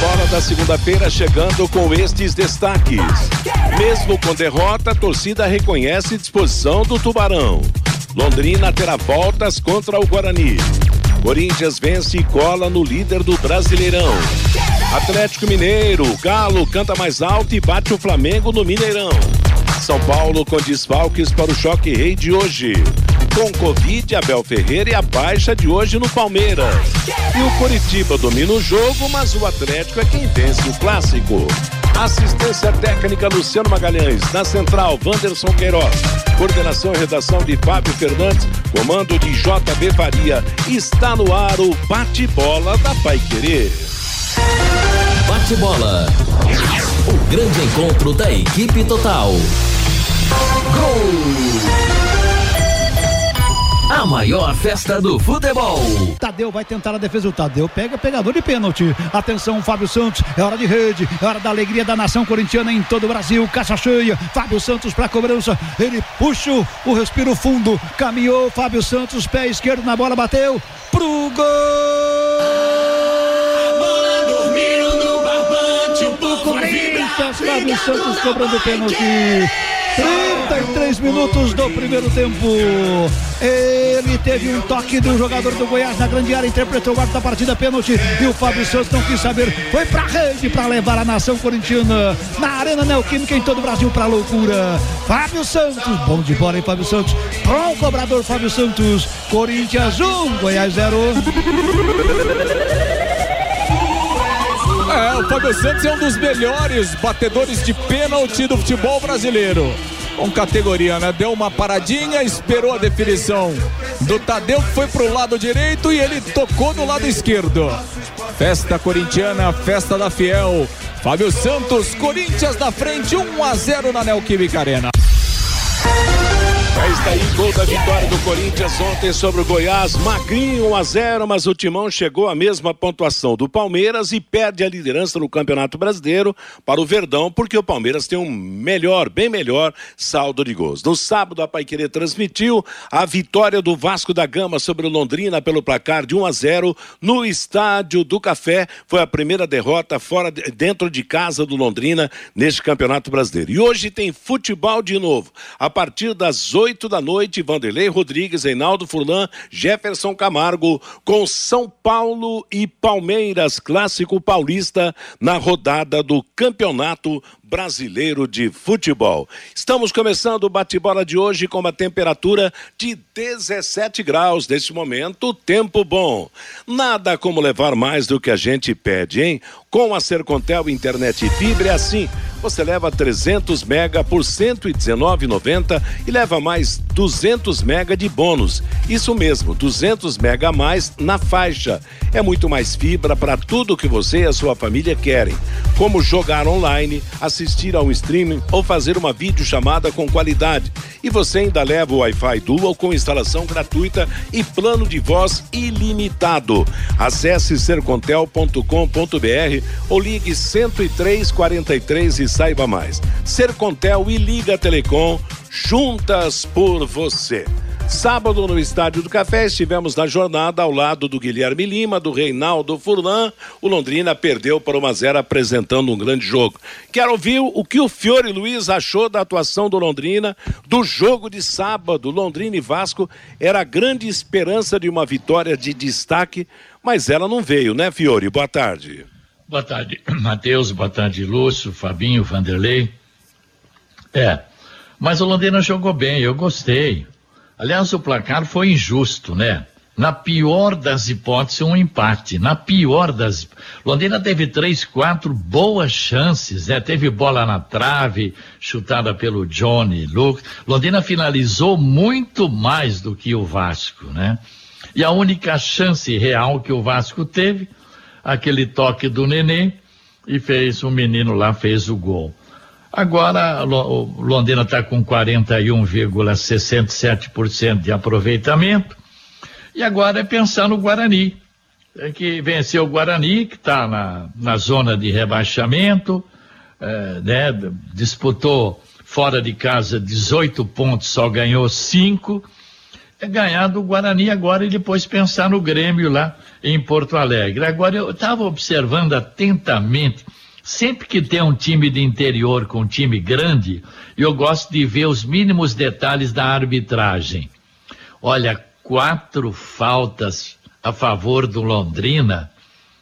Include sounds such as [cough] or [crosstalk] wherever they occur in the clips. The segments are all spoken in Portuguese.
bola da segunda-feira chegando com estes destaques. Mesmo com derrota, a torcida reconhece disposição do Tubarão. Londrina terá voltas contra o Guarani. Corinthians vence e cola no líder do Brasileirão. Atlético Mineiro, Galo canta mais alto e bate o Flamengo no Mineirão. São Paulo com desfalques para o choque rei de hoje. Com Covid, Abel Ferreira e a baixa de hoje no Palmeiras. E o Coritiba domina o jogo, mas o Atlético é quem vence o clássico. Assistência técnica Luciano Magalhães. Na central, Wanderson Queiroz. Coordenação e redação de Fábio Fernandes. Comando de JB Faria. Está no ar o bate-bola da Pai Querer. Bate-bola. O grande encontro da equipe total. Gol! A maior festa do futebol. Tadeu vai tentar a defesa. O Tadeu pega pegador de pênalti. Atenção, Fábio Santos. É hora de rede. É hora da alegria da nação corintiana em todo o Brasil. Caixa cheia. Fábio Santos para cobrança. Ele puxa o respiro fundo. Caminhou. Fábio Santos, pé esquerdo na bola, bateu pro gol. Corinthians, Fábio Santos cobrando pênalti. 33 minutos do primeiro tempo. Ele teve um toque do jogador do Goiás na grande área, interpretou o guarda da partida, pênalti. E o Fábio Santos não quis saber. Foi pra rede para levar a nação corintiana na Arena Neoquímica em todo o Brasil pra loucura. Fábio Santos, bom de bola, hein, Fábio Santos? Bom cobrador, Fábio Santos. Corinthians 1, Goiás 0. É, o Fábio Santos é um dos melhores batedores de pênalti do futebol brasileiro. Com categoria, né? Deu uma paradinha, esperou a definição do Tadeu, que foi pro lado direito e ele tocou do lado esquerdo. Festa corintiana, festa da Fiel. Fábio Santos, Corinthians na frente, 1 a 0 na Neoquímica Arena. Já está aí gol da vitória do Corinthians ontem sobre o Goiás. Magrinho 1 a 0, mas o Timão chegou à mesma pontuação do Palmeiras e perde a liderança no Campeonato Brasileiro para o Verdão, porque o Palmeiras tem um melhor, bem melhor saldo de gols. No sábado, a Paiquerê transmitiu a vitória do Vasco da Gama sobre o Londrina pelo placar de 1 a 0 no Estádio do Café. Foi a primeira derrota fora de, dentro de casa do Londrina neste Campeonato Brasileiro. E hoje tem futebol de novo. A partir das 8 oito da noite, Vanderlei Rodrigues, Reinaldo Furlan, Jefferson Camargo, com São Paulo e Palmeiras, clássico paulista, na rodada do Campeonato Brasileiro de Futebol. Estamos começando o bate-bola de hoje com uma temperatura de 17 graus. Neste momento, tempo bom. Nada como levar mais do que a gente pede, hein? Com a Sercontel Internet Fibra é assim. Você leva 300 mega por 119,90 e leva mais 200 mega de bônus. Isso mesmo, 200 mega a mais na faixa. É muito mais fibra para tudo que você e a sua família querem, como jogar online, assistir ao streaming ou fazer uma videochamada com qualidade. E você ainda leva o Wi-Fi Dual com instalação gratuita e plano de voz ilimitado. Acesse sercontel.com.br ou ligue 10343 saiba mais. Sercontel e Liga Telecom juntas por você. Sábado, no Estádio do Café, estivemos na jornada ao lado do Guilherme Lima, do Reinaldo Furlan. O Londrina perdeu para uma zero apresentando um grande jogo. Quero ouvir o que o Fiore Luiz achou da atuação do Londrina, do jogo de sábado. Londrina e Vasco era a grande esperança de uma vitória de destaque, mas ela não veio, né, Fiore? Boa tarde. Boa tarde, [clears throat] Matheus. Boa tarde, Lúcio, Fabinho, Vanderlei. É, mas o Londrina jogou bem, eu gostei. Aliás, o placar foi injusto, né? Na pior das hipóteses, um empate. Na pior das. Londrina teve três, quatro boas chances, né? Teve bola na trave, chutada pelo Johnny Luke. Londrina finalizou muito mais do que o Vasco, né? E a única chance real que o Vasco teve, aquele toque do Nenê, e fez, o menino lá fez o gol. Agora, Londrina está com 41,67% de aproveitamento. E agora é pensar no Guarani. Tem que vencer o Guarani, que está na, na zona de rebaixamento, é, né, disputou fora de casa 18 pontos, só ganhou 5. Ganhar do Guarani agora e depois pensar no Grêmio lá em Porto Alegre. Agora eu estava observando atentamente, sempre que tem um time de interior com um time grande, eu gosto de ver os mínimos detalhes da arbitragem. Olha, quatro faltas a favor do Londrina,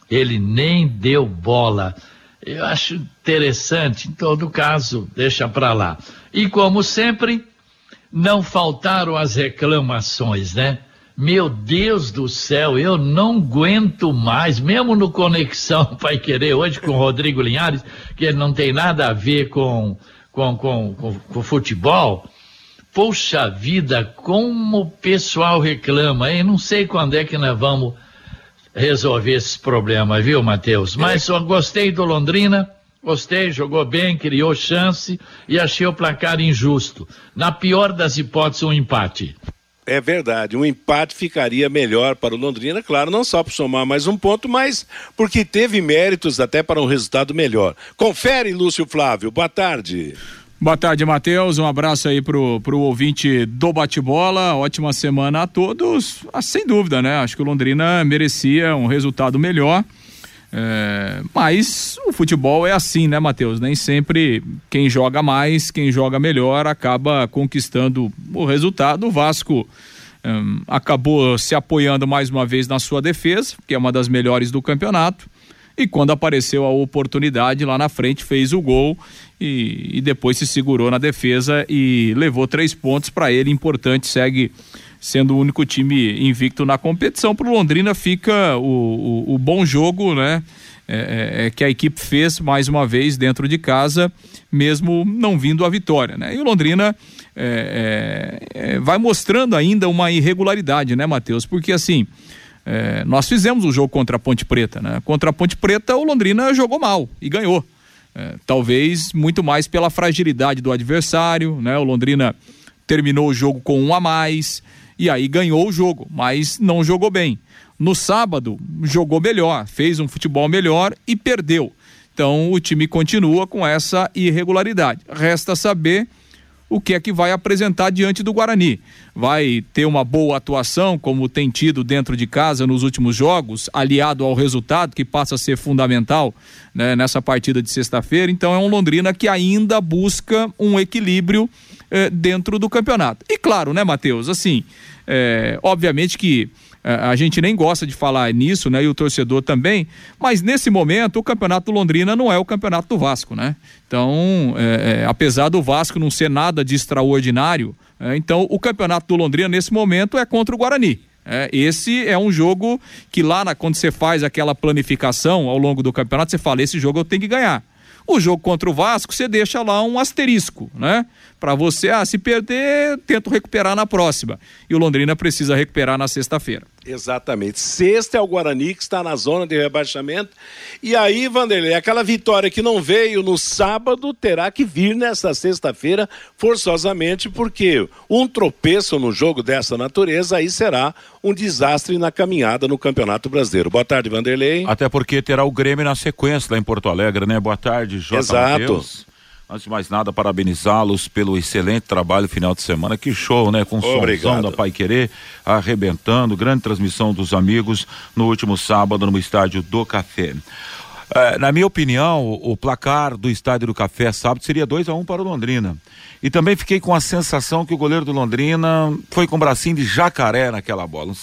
ele nem deu bola. Eu acho interessante, em todo caso, deixa para lá. E como sempre, não faltaram as reclamações, né? Meu Deus do céu, eu não aguento mais, mesmo no Conexão [laughs] Pai Querer, hoje com o Rodrigo Linhares, que ele não tem nada a ver com, com, com, com, com futebol. Poxa vida, como o pessoal reclama, hein? Não sei quando é que nós vamos resolver esses problemas, viu, Matheus? Mas só gostei do Londrina Gostei, jogou bem, criou chance e achei o placar injusto. Na pior das hipóteses, um empate. É verdade, um empate ficaria melhor para o Londrina, claro, não só para somar mais um ponto, mas porque teve méritos até para um resultado melhor. Confere, Lúcio Flávio, boa tarde. Boa tarde, Matheus. Um abraço aí pro, pro ouvinte do bate-bola. Ótima semana a todos. Ah, sem dúvida, né? Acho que o Londrina merecia um resultado melhor. É, mas o futebol é assim, né, Matheus? Nem sempre quem joga mais, quem joga melhor, acaba conquistando o resultado. O Vasco um, acabou se apoiando mais uma vez na sua defesa, que é uma das melhores do campeonato. E quando apareceu a oportunidade lá na frente, fez o gol e, e depois se segurou na defesa e levou três pontos para ele. Importante, segue sendo o único time invicto na competição. Para o Londrina fica o, o, o, bom jogo, né? É, é, é, que a equipe fez mais uma vez dentro de casa, mesmo não vindo a vitória, né? E o Londrina é, é, é vai mostrando ainda uma irregularidade, né, Matheus? Porque assim, nós fizemos o um jogo contra a Ponte Preta, né? Contra a Ponte Preta, o Londrina jogou mal e ganhou. talvez muito mais pela fragilidade do adversário, né? O Londrina terminou o jogo com um a mais, e aí ganhou o jogo, mas não jogou bem. No sábado, jogou melhor, fez um futebol melhor e perdeu. Então o time continua com essa irregularidade. Resta saber o que é que vai apresentar diante do Guarani. Vai ter uma boa atuação, como tem tido dentro de casa nos últimos jogos, aliado ao resultado, que passa a ser fundamental né, nessa partida de sexta-feira. Então é um Londrina que ainda busca um equilíbrio eh, dentro do campeonato. E claro, né, Matheus? Assim, eh, obviamente que a gente nem gosta de falar nisso, né? E o torcedor também, mas nesse momento o campeonato do Londrina não é o campeonato do Vasco, né? Então, é, é, apesar do Vasco não ser nada de extraordinário, é, então o campeonato do Londrina nesse momento é contra o Guarani. É, esse é um jogo que lá na, quando você faz aquela planificação ao longo do campeonato, você fala: esse jogo eu tenho que ganhar. O jogo contra o Vasco, você deixa lá um asterisco, né? Para você, ah, se perder, tento recuperar na próxima. E o Londrina precisa recuperar na sexta-feira. Exatamente. Sexta é o Guarani, que está na zona de rebaixamento. E aí, Vanderlei, aquela vitória que não veio no sábado terá que vir nesta sexta-feira, forçosamente, porque um tropeço no jogo dessa natureza aí será um desastre na caminhada no Campeonato Brasileiro. Boa tarde, Vanderlei. Até porque terá o Grêmio na sequência lá em Porto Alegre, né? Boa tarde, Jota Exato. Mateus. Antes de mais nada, parabenizá-los pelo excelente trabalho final de semana. Que show, né? Com o da Pai Querer arrebentando. Grande transmissão dos amigos no último sábado no estádio do Café. É, na minha opinião, o, placar do estádio do Café sábado seria 2 a 1 um para o Londrina. E também fiquei com a sensação que o goleiro do Londrina foi com o bracinho de jacaré naquela bola.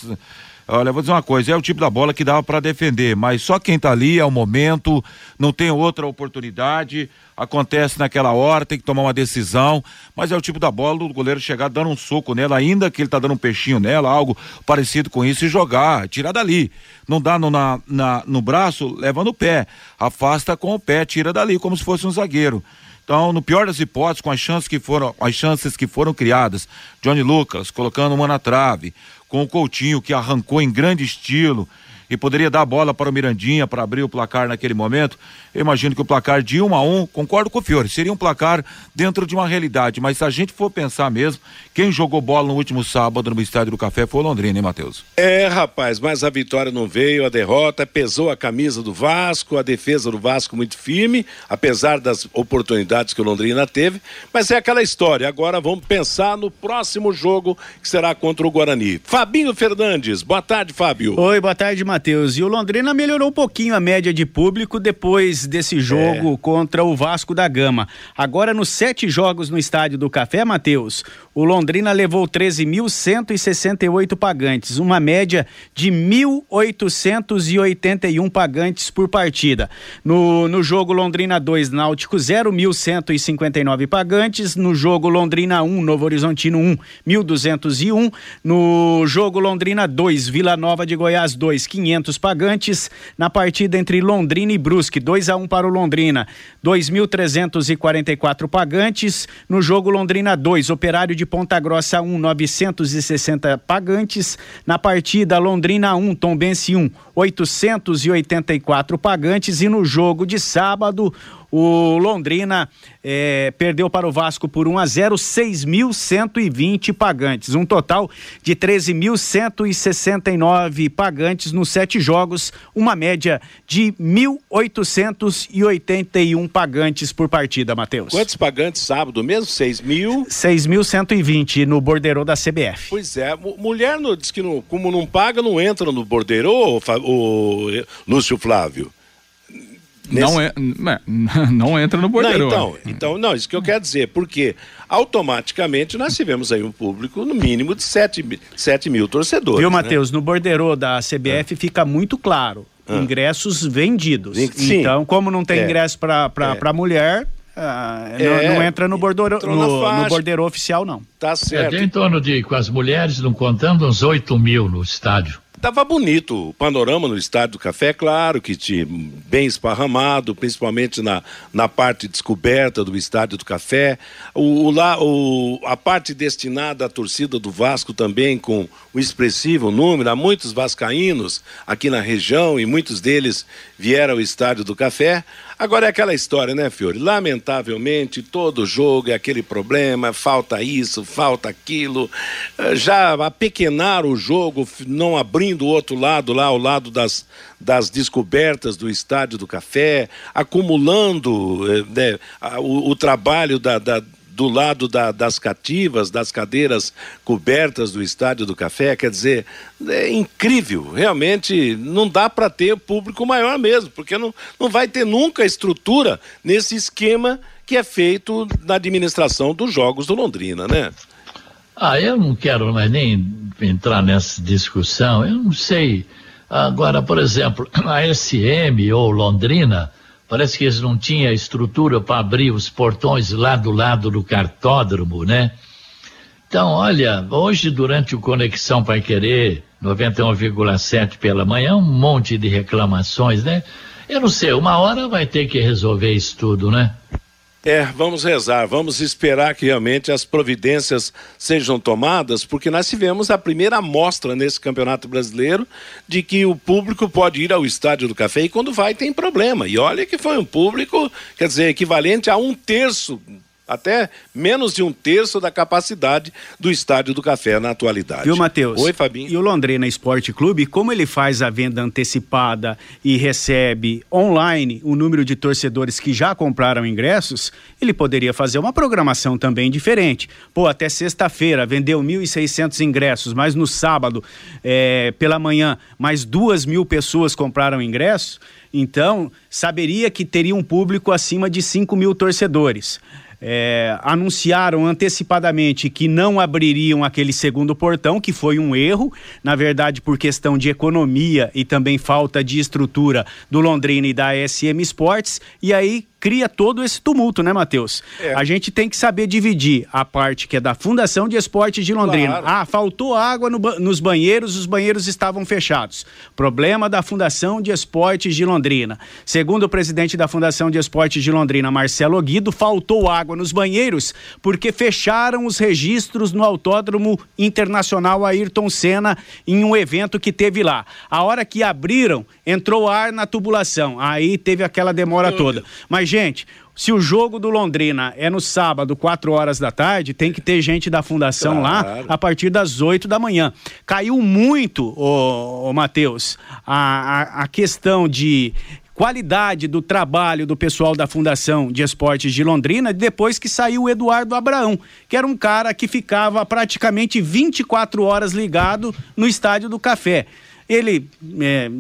Olha, vou dizer uma coisa, é o tipo da bola que dava para defender, mas só quem tá ali é o momento, não tem outra oportunidade, acontece naquela hora, tem que tomar uma decisão, mas é o tipo da bola do goleiro chegar dando um soco nela, ainda que ele tá dando um peixinho nela, algo parecido com isso, e jogar, tirar dali. Não dá no, na, na, no braço, leva no pé, afasta com o pé, tira dali, como se fosse um zagueiro. Então, no pior das hipóteses, com as chances que foram, as chances que foram criadas, Johnny Lucas colocando uma na trave, com o Coutinho que arrancou em grande estilo. E poderia dar a bola para o Mirandinha para abrir o placar naquele momento. Eu imagino que o placar de um a um, concordo com o Fiore, seria um placar dentro de uma realidade, mas se a gente for pensar mesmo, quem jogou bola no último sábado no Estádio do Café foi o Londrina, hein, Matheus? É, rapaz, mas a vitória não veio, a derrota pesou a camisa do Vasco, a defesa do Vasco muito firme, apesar das oportunidades que o Londrina teve, mas é aquela história. Agora vamos pensar no próximo jogo que será contra o Guarani. Fabinho Fernandes, boa tarde, Fábio. Oi, boa tarde, Matheus. E o Londrina melhorou um pouquinho a média de público depois desse jogo é. contra o Vasco da Gama. Agora, nos sete jogos no Estádio do Café, Matheus, o Londrina levou 13.168 pagantes, uma média de 1.881 pagantes por partida. No, no jogo Londrina 2, Náutico 0, 1.159 pagantes. No jogo Londrina 1, Novo Horizontino 1, 1.201. No jogo Londrina 2, Vila Nova de Goiás 2, 500 pagantes. Na partida entre Londrina e Brusque, 2 a 1 para o Londrina, 2.344 pagantes. No jogo Londrina 2, Operário de Ponta Grossa 1, 960 pagantes. Na partida Londrina 1, Tombense 1, 884 pagantes. E no jogo de sábado, o Londrina é, perdeu para o Vasco por 1 a 0, 6.120 pagantes, um total de 13.169 pagantes nos sete jogos, uma média de 1.881 pagantes por partida, Matheus. Quantos pagantes sábado mesmo? 6 mil? 6.120 no borderô da CBF. Pois é, mulher no, diz que não, como não paga, não entra no borderô, o, o Lúcio Flávio. Nesse... Não, é, [laughs] não entra no bordeiro. então, então, não, isso que eu quero dizer, porque automaticamente nós tivemos aí um público no mínimo de 7, 7 mil torcedores. Viu, né? Matheus? No bordeiro da CBF ah. fica muito claro. Ah. Ingressos vendidos. Sim. Então, como não tem é. ingresso para é. mulher, ah, é, não, não, entra no bordeiro, no, no bordeiro oficial, não. Tá certo. É, tem em torno de, com as mulheres, não contando, uns 8 mil no estádio. Tava bonito o panorama no Estádio do Café, claro que tinha bem esparramado, principalmente na, na parte descoberta do Estádio do Café. O, o, lá, o, a parte destinada à torcida do Vasco também, com o expressivo número, há muitos vascaínos aqui na região e muitos deles vieram ao Estádio do Café. Agora é aquela história, né, Fiore? Lamentavelmente, todo jogo é aquele problema, falta isso, falta aquilo. Eh, já apequenar o jogo, não abrindo o outro lado, lá ao lado das, das descobertas do Estádio do Café, acumulando eh, né, o, o, trabalho da, da do lado da, das cativas, das cadeiras cobertas do Estádio do Café, quer dizer, é incrível, realmente não dá para ter público maior mesmo, porque não, não vai ter nunca estrutura nesse esquema que é feito na administração dos jogos do Londrina, né? Ah, eu não quero mais nem entrar nessa discussão, eu não sei. Agora, por exemplo, a SM ou Londrina, Parece que eles não tinham estrutura para abrir os portões lá do lado do cartódromo, né? Então, olha, hoje durante o Conexão Pai Querer 91,7 pela manhã, um monte de reclamações, né? Eu não sei, uma hora vai ter que resolver isso tudo, né? É, vamos rezar, vamos esperar que realmente as providências sejam tomadas, porque nós tivemos a primeira amostra nesse Campeonato Brasileiro de que o público pode ir ao Estádio do Café e quando vai tem problema. E olha que foi um público, quer dizer, equivalente a um terço até menos de um terço da capacidade do Estádio do Café na atualidade. Viu, Matheus? Oi, Fabinho. E o Londrina Esporte Clube, como ele faz a venda antecipada e recebe online o número de torcedores que já compraram ingressos, ele poderia fazer uma programação também diferente. Pô, até sexta-feira vendeu 1.600 ingressos, mas no sábado, é, pela manhã, mais duas mil pessoas compraram ingressos. Então, saberia que teria um público acima de 5 mil torcedores é, anunciaram antecipadamente que não abririam aquele segundo portão, que foi um erro, na verdade, por questão de economia e também falta de estrutura do Londrina e da SM Sports, e aí cria todo esse tumulto, né, Matheus? É. A gente tem que saber dividir a parte que é da Fundação de Esportes de Londrina. Claro. Ah, faltou água no, nos banheiros, os banheiros estavam fechados. Problema da Fundação de Esportes de Londrina. Segundo o presidente da Fundação de Esportes de Londrina, Marcelo Guido, faltou água nos banheiros porque fecharam os registros no Autódromo Internacional Ayrton Senna em um evento que teve lá. A hora que abriram, entrou ar na tubulação. Aí teve aquela demora toda. Mas, gente, se o jogo do Londrina é no sábado, 4 horas da tarde, tem que ter gente da fundação claro. lá a partir das 8 da manhã. Caiu muito, ô, ô Matheus, a, a, a questão de qualidade do trabalho do pessoal da Fundação de Esportes de Londrina depois que saiu o Eduardo Abraão, que era um cara que ficava praticamente 24 horas ligado no Estádio do Café ele é,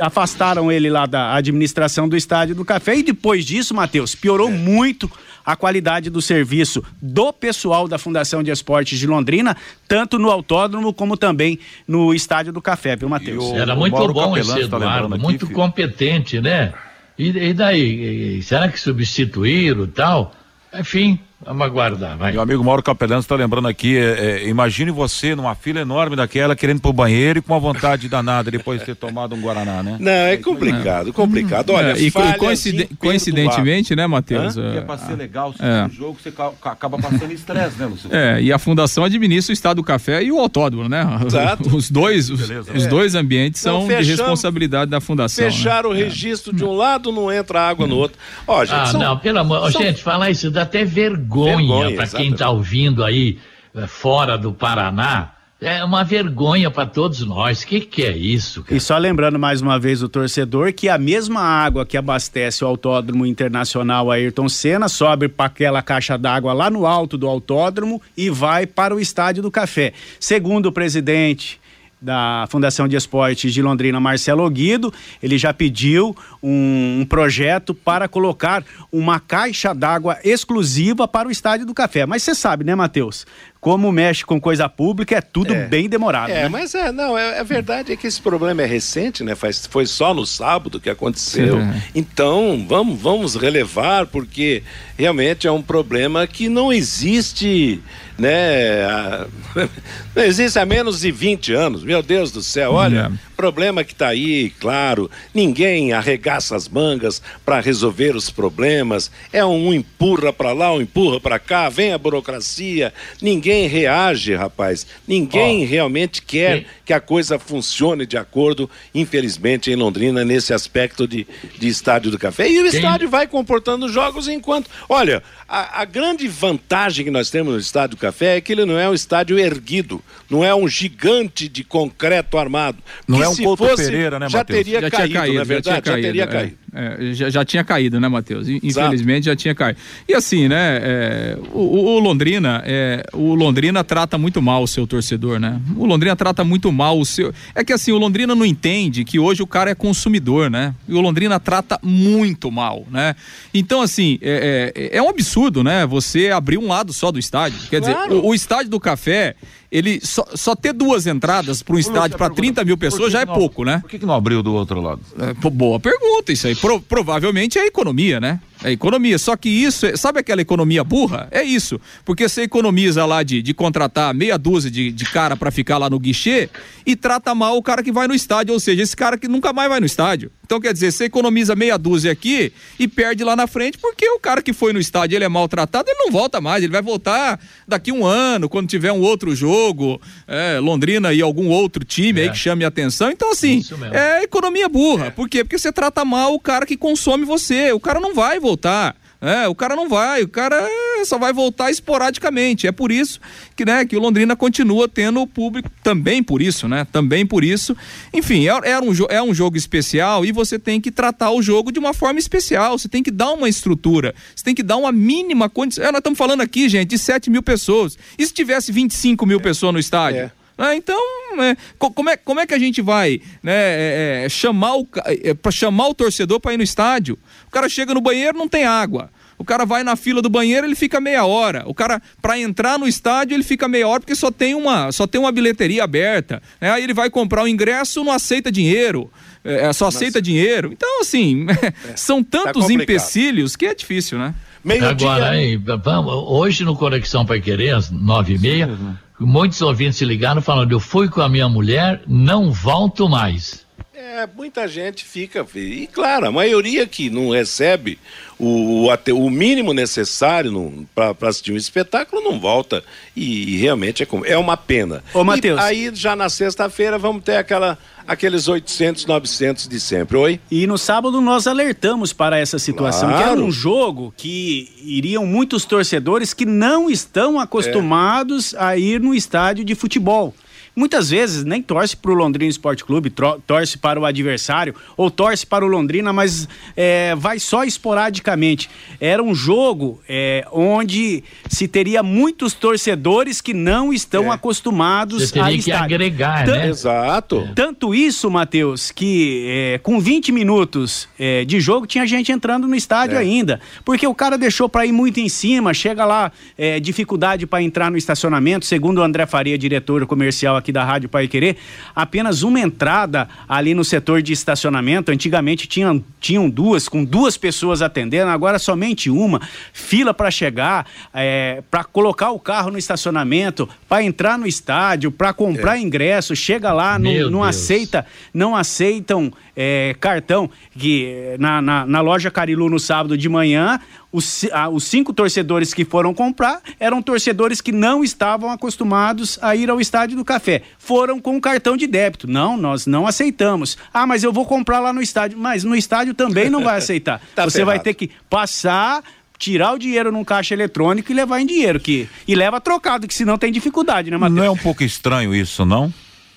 afastaram ele lá da administração do estádio do café e depois disso, Matheus, piorou é. muito a qualidade do serviço do pessoal da Fundação de Esportes de Londrina, tanto no autódromo como também no estádio do café, viu, Matheus? Era muito bom esse tá Eduardo, tá muito aqui, competente, né? E, e daí, e, será que substituíram tal? Enfim, Vamos aguardar, vai. Meu amigo Mauro Capelano está lembrando aqui, é, é, imagine você numa fila enorme daquela, querendo ir pro banheiro e com uma vontade danada depois de ter tomado um Guaraná, né? Não, é complicado, é. complicado. Olha, é, e coinciden coincidentemente, né, Matheus? É, é para ser legal, se é. jogo, você acaba passando estresse, né, Lúcio? É, e a fundação administra o Estado do Café e o autódromo, né? Exato. Os dois, os, os dois ambientes são de responsabilidade da fundação. Fechar né? o registro de um lado, não entra água no outro. Ó, gente, ah, são, não, pelo amor, são... gente, falar isso dá até vergonha vergonha, para quem está ouvindo aí eh, fora do Paraná. É uma vergonha para todos nós. O que, que é isso? Cara? E só lembrando mais uma vez o torcedor que a mesma água que abastece o Autódromo Internacional Ayrton Senna sobe para aquela caixa d'água lá no alto do autódromo e vai para o Estádio do Café. Segundo o presidente da Fundação de Esportes de Londrina, Marcelo Guido, ele já pediu um, um projeto para colocar uma caixa d'água exclusiva para o Estádio do Café. Mas você sabe, né, Matheus? como mexe com coisa pública, é tudo é. bem demorado. É, né? mas é, não, é, é, verdade é que esse problema é recente, né? Faz, foi só no sábado que aconteceu. Sim. Então, vamos, vamos relevar, porque realmente é um problema que não existe, né? [laughs] Não existe há menos de 20 anos. Meu Deus do céu, olha, é. problema que está aí, claro. Ninguém arregaça as mangas para resolver os problemas. É um empurra para lá, um empurra para cá, vem a burocracia. Ninguém ninguém reage, rapaz. Ninguém oh. realmente quer Sim. que a coisa funcione de acordo, infelizmente, em Londrina, nesse aspecto de, de estádio do café. E o Sim. estádio vai comportando jogos enquanto. Olha, a, a, grande vantagem que nós temos no estádio do café é que ele não é um estádio erguido, não é um gigante de concreto armado. Não é um Couto fosse, Pereira, né, Mateus? Já teria já caído, caído, na verdade, já, caído, já teria é. caído. É, já, já, tinha caído, né, Matheus? Infelizmente Exato. já tinha caído. E assim, né, é, o, o, Londrina, é, o Londrina trata muito mal o seu torcedor, né? O Londrina trata muito mal o seu. É que assim, o Londrina não entende que hoje o cara é consumidor, né? E o Londrina trata muito mal, né? Então, assim, é, é, é um absurdo, né? Você abrir um lado só do estádio. Quer claro. dizer, o, o estádio do café ele só, só ter duas entradas para um estádio para 30 mil pessoas já é não, pouco, né? Por que, que não abriu do outro lado? É, boa pergunta, isso aí. Pro, provavelmente é economia, né? É economia. Só que isso, é, sabe aquela economia burra? É isso. Porque você economiza lá de, de contratar meia dúzia de, de cara para ficar lá no guichê e trata mal o cara que vai no estádio, ou seja, esse cara que nunca mais vai no estádio. Então quer dizer, você economiza meia dúzia aqui e perde lá na frente porque o cara que foi no estádio ele é maltratado, ele não volta mais, ele vai voltar daqui um ano, quando tiver um outro jogo, é, Londrina e algum outro time é. aí que chame a atenção. Então assim, é economia burra. É. Por quê? Porque você trata mal o cara que consome você. O cara não vai voltar voltar. É, o cara não vai, o cara só vai voltar esporadicamente. É por isso que, né, que o Londrina continua tendo público, também por isso, né? Também por isso. Enfim, é, é, um, é um jogo especial e você tem que tratar o jogo de uma forma especial. Você tem que dar uma estrutura, você tem que dar uma mínima condição. É, nós estamos falando aqui, gente, de 7 mil pessoas. E se tivesse 25 mil pessoas no estádio? Ah, então, é, como, é, como é que a gente vai né, é, é chamar o, é, para chamar o torcedor para ir no estádio? O cara chega no banheiro, não tem água. O cara vai na fila do banheiro, ele fica meia hora. O cara, para entrar no estádio, ele fica meia hora porque só tem uma, só tem uma bilheteria aberta. Né? Aí ele vai comprar o ingresso, não aceita dinheiro. É, é só aceita Mas... dinheiro. Então, assim, [laughs] é, são tá tantos tá empecilhos que é difícil, né? Meio Agora, dia... vamos, hoje no Conexão Pai Querer, às nove e meia, muitos ouvintes se ligaram falando, eu fui com a minha mulher, não volto mais. É, muita gente fica. E claro, a maioria que não recebe o, o, o mínimo necessário para assistir um espetáculo não volta. E, e realmente é, é uma pena. Ô, Matheus. Aí já na sexta-feira vamos ter aquela aqueles 800, 900 de sempre. Oi? E no sábado nós alertamos para essa situação, claro. que era um jogo que iriam muitos torcedores que não estão acostumados é. a ir no estádio de futebol muitas vezes nem torce para o Londrina Esporte Clube, torce para o adversário ou torce para o Londrina, mas é, vai só esporadicamente. Era um jogo é, onde se teria muitos torcedores que não estão é. acostumados Você teria a que estádio. agregar, né? Exato. Tanto isso, Matheus, que é, com 20 minutos é, de jogo tinha gente entrando no estádio é. ainda, porque o cara deixou para ir muito em cima, chega lá, dificuldade para entrar no estacionamento, segundo o André Faria, diretor comercial aqui da Rádio Pai Querer, apenas uma entrada ali no setor de estacionamento. Antigamente tinham, tinham duas, com duas pessoas atendendo, agora somente uma. Fila para chegar, é, para colocar o carro no estacionamento, para entrar no estádio, para comprar é. ingresso. Chega lá, não, não aceita, não aceitam é, cartão que na, na, na, loja Carilu no sábado de manhã os, ah, os cinco torcedores que foram comprar eram torcedores que não estavam acostumados a ir ao estádio do café. Foram com cartão de débito. Não nós não aceitamos. Ah mas eu vou comprar lá no estádio. Mas no estádio também não vai aceitar. [laughs] Tá você vai ter que passar tirar o dinheiro num caixa eletrônico e levar em dinheiro que e leva trocado que senão tem dificuldade né Matheus? não é um pouco estranho isso não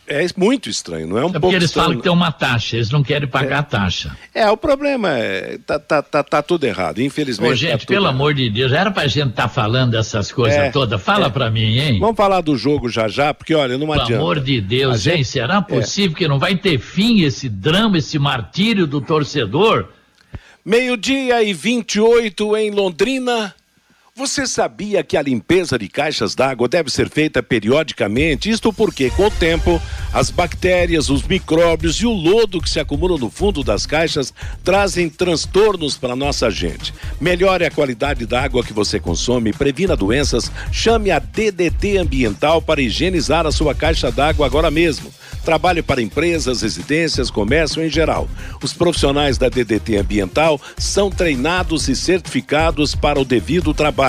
é muito estranho, não é um é pouco porque eles estranho. falam que tem uma taxa, eles não querem pagar é. a taxa. É, o problema é, tá, tá, tá, tá tudo errado, infelizmente. Ô, tá gente, tá pelo errado. amor de Deus, era pra gente estar tá falando essas coisas é, todas, fala é. pra mim, hein? Vamos falar do jogo já já, porque olha, não pelo adianta. Pelo amor de Deus, hein, será é. possível que não vai ter fim esse drama, esse martírio do torcedor? Meio-dia e 28 em Londrina. Você sabia que a limpeza de caixas d'água deve ser feita periodicamente? Isto porque, com o tempo, as bactérias, os micróbios e o lodo que se acumulam no fundo das caixas trazem transtornos para nossa gente. Melhore a qualidade da água que você consome, previna doenças, chame a DDT Ambiental para higienizar a sua caixa d'água agora mesmo. Trabalhe para empresas, residências, comércio em geral. Os profissionais da DDT Ambiental são treinados e certificados para o devido trabalho.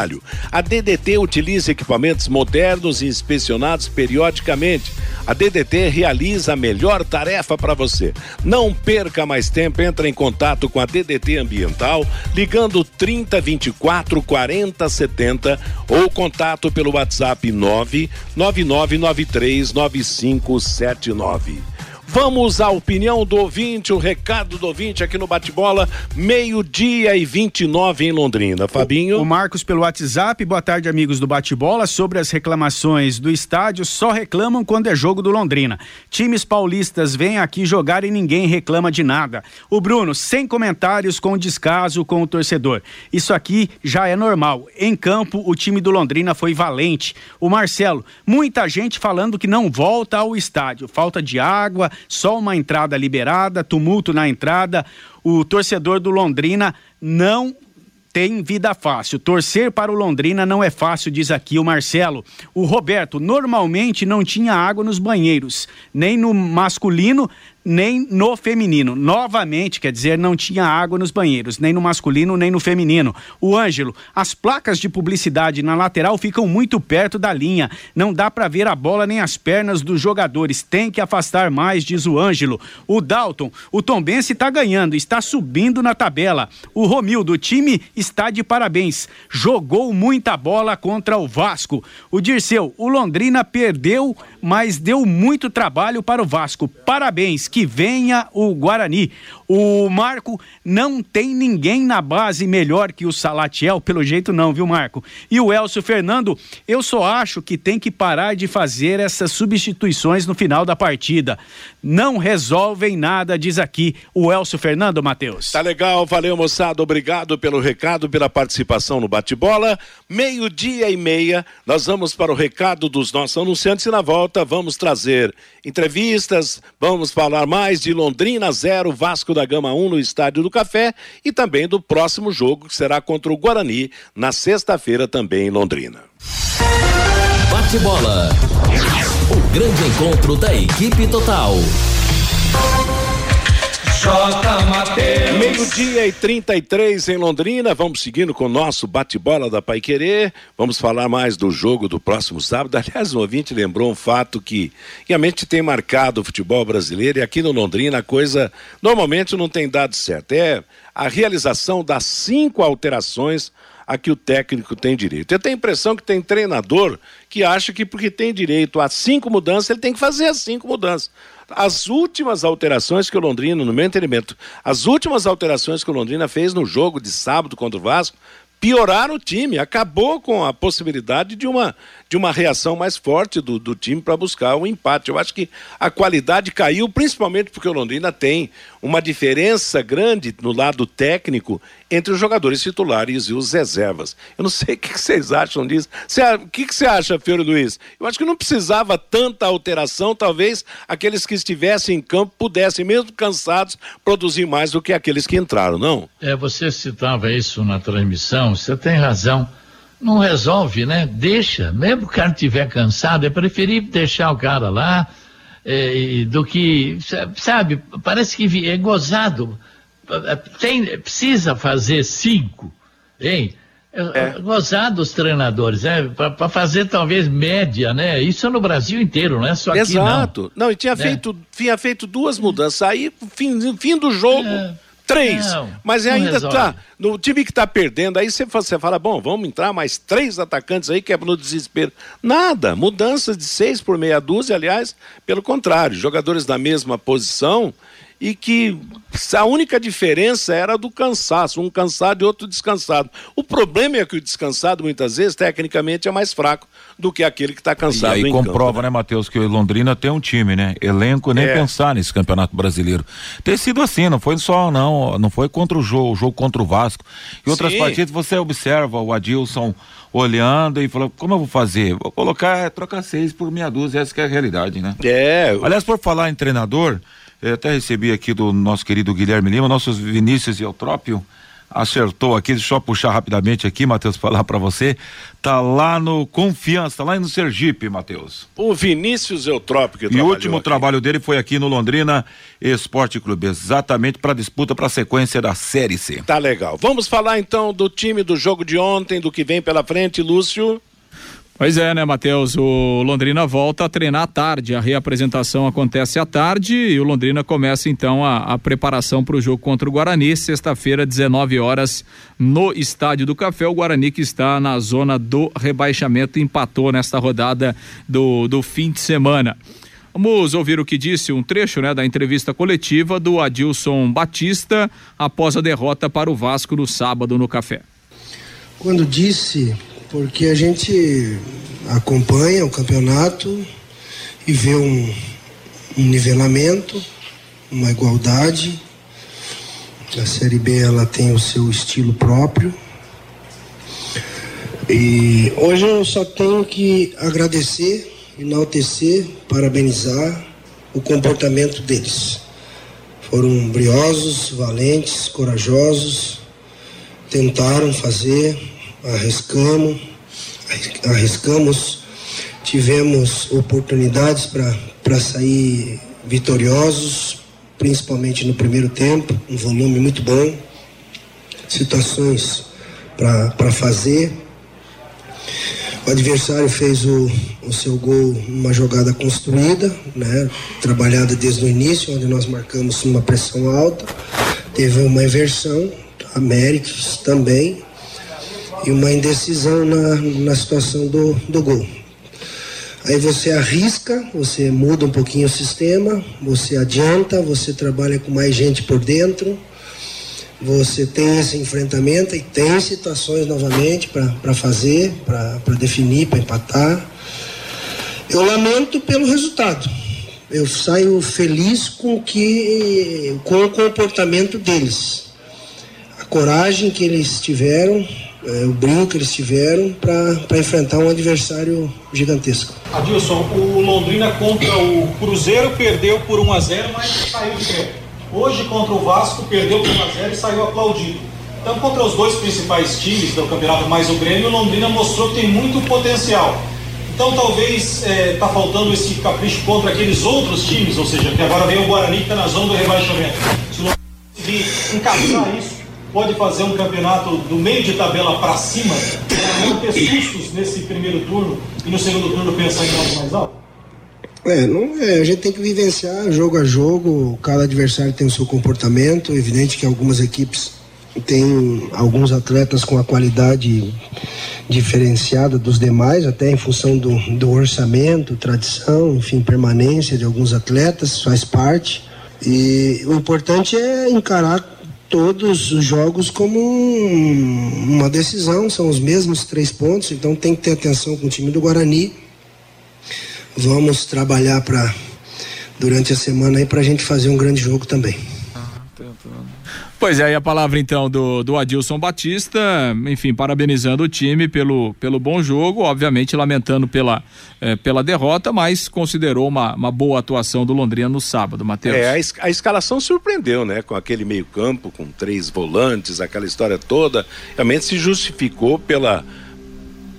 A DDT utiliza equipamentos modernos e inspecionados periodicamente. A DDT realiza a melhor tarefa para você. Não perca mais tempo, entre em contato com a DDT Ambiental ligando 30 24 40 70 ou contato pelo WhatsApp 99993 9579. Vamos à opinião do ouvinte, o recado do ouvinte aqui no Bate-Bola, meio-dia e 29 em Londrina. Fabinho. O, o, Marcos pelo WhatsApp, boa tarde, amigos do Bate-Bola. Sobre as reclamações do estádio, só reclamam quando é jogo do Londrina. Times paulistas vêm aqui jogar e ninguém reclama de nada. O Bruno, sem comentários com descaso com o torcedor. Isso aqui já é normal. Em campo, o time do Londrina foi valente. O Marcelo, muita gente falando que não volta ao estádio. Falta de água, só uma entrada liberada, tumulto na entrada. O torcedor do Londrina não tem vida fácil. Torcer para o Londrina não é fácil, diz aqui o Marcelo. O Roberto, normalmente não tinha água nos banheiros, nem no masculino, nem no feminino. Novamente, quer dizer, não tinha água nos banheiros, nem no masculino, nem no feminino. O Ângelo, as placas de publicidade na lateral ficam muito perto da linha. Não dá para ver a bola nem as pernas dos jogadores. Tem que afastar mais, diz o Ângelo. O Dalton, o Tombense está ganhando, está subindo na tabela. O Romildo, o time está de parabéns. Jogou muita bola contra o Vasco. O Dirceu, o Londrina perdeu, mas deu muito trabalho para o Vasco. Parabéns que venha o Guarani. O Marco não tem ninguém na base melhor que o Salatiel, pelo jeito não, viu, Marco? E o Elcio Fernando, eu só acho que tem que parar de fazer essas substituições no final da partida. Não resolvem nada, diz aqui o Elcio Fernando, Matheus. Tá legal, valeu, moçada. Obrigado pelo recado, pela participação no bate-bola. Meio-dia e meia, nós vamos para o recado dos nossos anunciantes e na volta vamos trazer entrevistas, vamos falar mais de Londrina 0, Vasco da Gama 1 no Estádio do Café e também do próximo jogo que será contra o Guarani na sexta-feira também em Londrina. Bate bola. O grande encontro da equipe total. Meio-dia e 33 em Londrina. Vamos seguindo com o nosso bate-bola da Pai Querer. Vamos falar mais do jogo do próximo sábado. Aliás, o ouvinte lembrou um fato que realmente tem marcado o futebol brasileiro e aqui no Londrina a coisa normalmente não tem dado certo. É a realização das cinco alterações a que o técnico tem direito. Eu tenho a impressão que tem treinador que acha que porque tem direito a cinco mudanças, ele tem que fazer as cinco mudanças. As últimas alterações que o Londrina, no meu entendimento, as últimas alterações que o Londrina fez no jogo de sábado contra o Vasco, pioraram o time, acabou com a possibilidade de uma, de uma reação mais forte do, do time para buscar um empate. Eu acho que a qualidade caiu, principalmente porque o Londrina tem uma diferença grande no lado técnico entre os jogadores titulares e os reservas. Eu não sei o que vocês acham disso. O que você acha, Fiore Luiz? Eu acho que não precisava tanta alteração, talvez aqueles que estivessem em campo pudessem, mesmo cansados, produzir mais do que aqueles que entraram, não? É, você citava isso na transmissão, você tem razão. Não resolve, né? Deixa. Mesmo que o cara estiver cansado, é preferível deixar o cara lá é, do que, sabe, parece que é gozado. Tem, precisa fazer cinco, hein? É. é. Gozar dos treinadores, né? Para fazer talvez média, né? Isso é no Brasil inteiro, não é só aqui Exato. Não, não e tinha, né? feito, tinha feito duas mudanças. Aí, fim, fim do jogo, é. Três. Não, mas ainda resolve. tá. No time que está perdendo, aí você, você fala, bom, vamos entrar mais três atacantes aí, que é no desespero. Nada, mudanças de seis por meia dúzia, aliás, pelo contrário, jogadores da mesma posição e que a única diferença era do cansaço, um cansado e outro descansado. O problema é que o descansado, muitas vezes, tecnicamente, é mais fraco do que aquele que está cansado. E aí comprova, campo, né, né Matheus, que o Londrina tem um time, né? Elenco nem é. pensar nesse campeonato brasileiro. Tem sido assim, não foi só, não, não foi contra o jogo, o jogo contra o Vasco. E outras Sim. partidas você observa o Adilson olhando e falando, como eu vou fazer? Vou colocar, trocar seis por meia dúzia, essa é a realidade, né? É. Aliás, por falar em treinador, eu até recebi aqui do nosso querido Guilherme Lima, nossos Vinícius e Eutrópio acertou aqui, deixa eu puxar rapidamente aqui, Matheus, [laughs] falar para você. Tá lá no Confiança, tá lá no Sergipe, Matheus. O Vinícius Eutrópio que E o último aqui. trabalho dele foi aqui no Londrina Esporte Clube, exatamente para disputa para a sequência da Série C. Tá legal. Vamos falar então do time do jogo de ontem, do que vem pela frente, Lúcio. Pois é, né, Matheus? O Londrina volta a treinar à tarde. A reapresentação acontece à tarde e o Londrina começa então a, a preparação para o jogo contra o Guarani, sexta-feira, 19 horas, no Estádio do Café. O Guarani que está na zona do rebaixamento empatou nesta rodada do, do fim de semana. Vamos ouvir o que disse um trecho né, da entrevista coletiva do Adilson Batista após a derrota para o Vasco no sábado no Café. Quando disse porque a gente acompanha o campeonato e vê um, um nivelamento, uma igualdade. A Série B ela tem o seu estilo próprio. E hoje eu só tenho que agradecer, enaltecer, parabenizar o comportamento deles. Foram briosos, valentes, corajosos, tentaram fazer, arriscamos, arriscamos, tivemos oportunidades para sair vitoriosos, principalmente no primeiro tempo, um volume muito bom, situações para fazer. O adversário fez o, o seu gol numa jogada construída, né, trabalhada desde o início, onde nós marcamos uma pressão alta. Teve uma inversão, a méritos também, e uma indecisão na, na situação do, do gol. Aí você arrisca, você muda um pouquinho o sistema, você adianta, você trabalha com mais gente por dentro, você tem esse enfrentamento e tem situações novamente para fazer, para definir, para empatar. Eu lamento pelo resultado. Eu saio feliz com que com o comportamento deles. A coragem que eles tiveram, o brilho que eles tiveram para enfrentar um adversário gigantesco. Adilson, o Londrina contra o Cruzeiro perdeu por 1 a 0, mas saiu de pé. Hoje contra o Vasco perdeu por 1 a 0 e saiu aplaudido. Então contra os dois principais times do campeonato mais o Grêmio, o Londrina mostrou que tem muito potencial. Então talvez está é, tá faltando esse capricho contra aqueles outros times, ou seja, que agora vem o Guarani que está na zona do rebaixamento. Se o Londrina conseguir encaixar isso, pode fazer um campeonato do meio de tabela para cima, para não ter sustos nesse primeiro turno e no segundo turno pensar em algo mais alto? É, não, é, a gente tem que vivenciar jogo a jogo, cada adversário tem o seu comportamento, é evidente que algumas equipes têm alguns atletas com a qualidade diferenciada dos demais, até em função do, do orçamento, tradição, enfim, permanência de alguns atletas, faz parte. E o importante é encarar todos os jogos como um, uma decisão, são os mesmos três pontos, então tem que ter atenção com o time do Guarani. Vamos trabalhar para durante a semana aí para a gente fazer um grande jogo também. Pois é, aí a palavra então do, do Adilson Batista, enfim, parabenizando o time pelo, pelo bom jogo, obviamente lamentando pela, eh, pela derrota, mas considerou uma, uma boa atuação do Londrina no sábado, Matheus. É, a, a, escalação surpreendeu, né? Com aquele meio-campo, com três volantes, aquela história toda, realmente se justificou pela.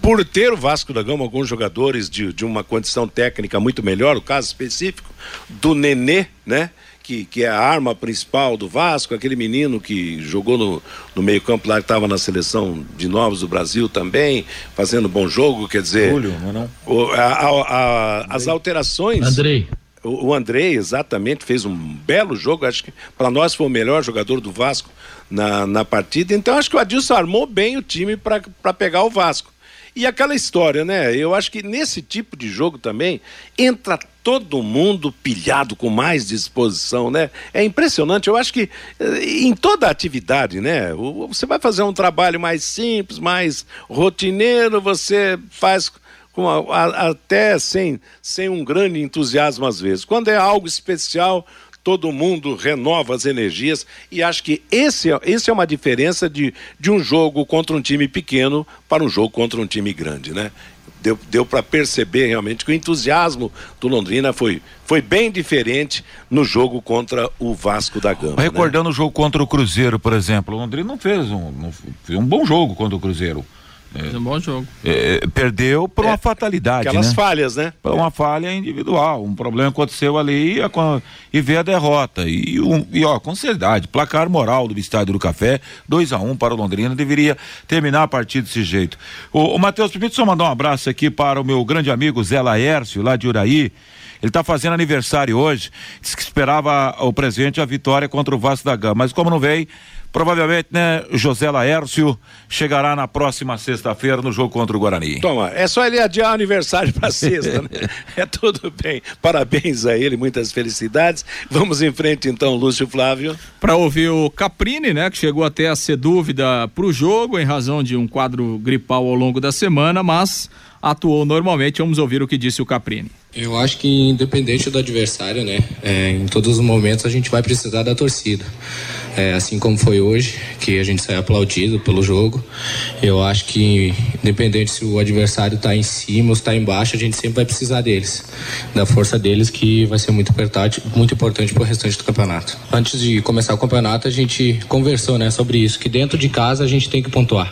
Por ter o Vasco da Gama alguns jogadores de, de uma condição técnica muito melhor, o caso específico do Nenê, né? Que, que é a arma principal do Vasco, aquele menino que jogou no, no meio-campo lá, que estava na seleção de novos do Brasil também, fazendo bom jogo, quer dizer. Julio, não é não? O, a, a, a, as alterações. Andrei. O, o Andrei, exatamente, fez um belo jogo. Acho que para nós foi o melhor jogador do Vasco na, na partida. Então acho que o Adilson armou bem o time para pegar o Vasco. E aquela história, né? Eu acho que nesse tipo de jogo também entra todo mundo pilhado com mais disposição, né? É impressionante. Eu acho que eh, em toda atividade, né? Você vai fazer um trabalho mais simples, mais rotineiro, você faz com a, a, até sem, sem um grande entusiasmo às vezes. Quando é algo especial, todo mundo renova as energias e acho que esse, é, esse é uma diferença de, de um jogo contra um time pequeno para um jogo contra um time grande, né? Deu, deu para perceber realmente que o entusiasmo do Londrina foi, foi bem diferente no jogo contra o Vasco da Gama. Recordando né? o jogo contra o Cruzeiro, por exemplo, o Londrina não fez um, não, fez um bom jogo contra o Cruzeiro. É, um bom jogo. É, perdeu por é, uma fatalidade. Aquelas né? falhas, né? Por uma falha individual. Um problema aconteceu ali e, e veio a derrota. E, um, e ó, com seriedade, placar moral do Estádio do Café, 2 a 1 um para o Londrina, deveria terminar a partida desse jeito. O, o Matheus, permite só mandar um abraço aqui para o meu grande amigo Zé Laércio, lá de Uraí. Ele está fazendo aniversário hoje. Disse que esperava o presente a vitória contra o Vasco da Gama. Mas como não veio, Provavelmente, né, José Laércio chegará na próxima sexta-feira no jogo contra o Guarani. Toma, é só ele adiar o aniversário para sexta, né? [laughs] É tudo bem. Parabéns a ele, muitas felicidades. Vamos em frente então, Lúcio Flávio. Para ouvir o Caprini, né, que chegou até a ser dúvida para o jogo em razão de um quadro gripal ao longo da semana, mas atuou normalmente. Vamos ouvir o que disse o Caprini. Eu acho que independente do adversário, né, é, em todos os momentos a gente vai precisar da torcida é, assim como foi hoje, que a gente saiu aplaudido pelo jogo. Eu acho que, independente se o adversário está em cima ou está embaixo, a gente sempre vai precisar deles, da força deles, que vai ser muito importante, muito importante para o restante do campeonato. Antes de começar o campeonato, a gente conversou, né, sobre isso, que dentro de casa a gente tem que pontuar,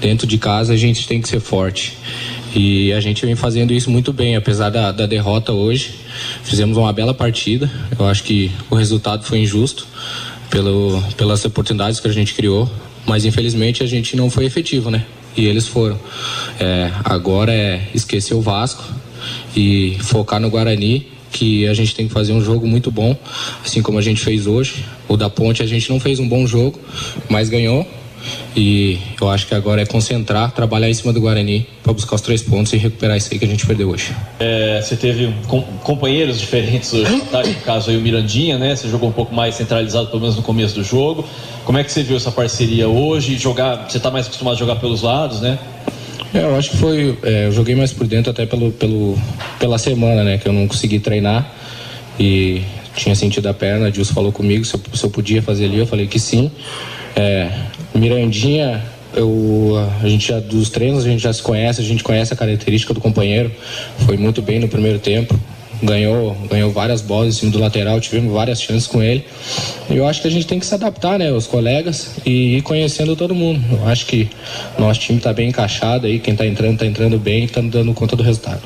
dentro de casa a gente tem que ser forte. E a gente vem fazendo isso muito bem, apesar da, da derrota hoje. Fizemos uma bela partida. Eu acho que o resultado foi injusto pelo, pelas oportunidades que a gente criou, mas infelizmente a gente não foi efetivo, né? E eles foram. É, agora é esquecer o Vasco e focar no Guarani, que a gente tem que fazer um jogo muito bom, assim como a gente fez hoje. O da Ponte a gente não fez um bom jogo, mas ganhou. E eu acho que agora é concentrar, trabalhar em cima do Guarani para buscar os três pontos e recuperar isso aí que a gente perdeu hoje. É, você teve com, companheiros diferentes hoje, tá? no caso aí o Mirandinha, né? Você jogou um pouco mais centralizado, pelo menos no começo do jogo. Como é que você viu essa parceria hoje? Jogar, você está mais acostumado a jogar pelos lados, né? É, eu acho que foi. É, eu joguei mais por dentro até pelo, pelo, pela semana, né? Que eu não consegui treinar e tinha sentido a perna. Dilson falou comigo se eu, se eu podia fazer ali, eu falei que sim. É, Mirandinha, eu, a gente já dos treinos a gente já se conhece, a gente conhece a característica do companheiro. Foi muito bem no primeiro tempo. Ganhou, ganhou várias bolas em cima do lateral, tivemos várias chances com ele. Eu acho que a gente tem que se adaptar, né, os colegas e ir conhecendo todo mundo. Eu acho que nosso time está bem encaixado aí, quem está entrando está entrando bem e está dando conta do resultado.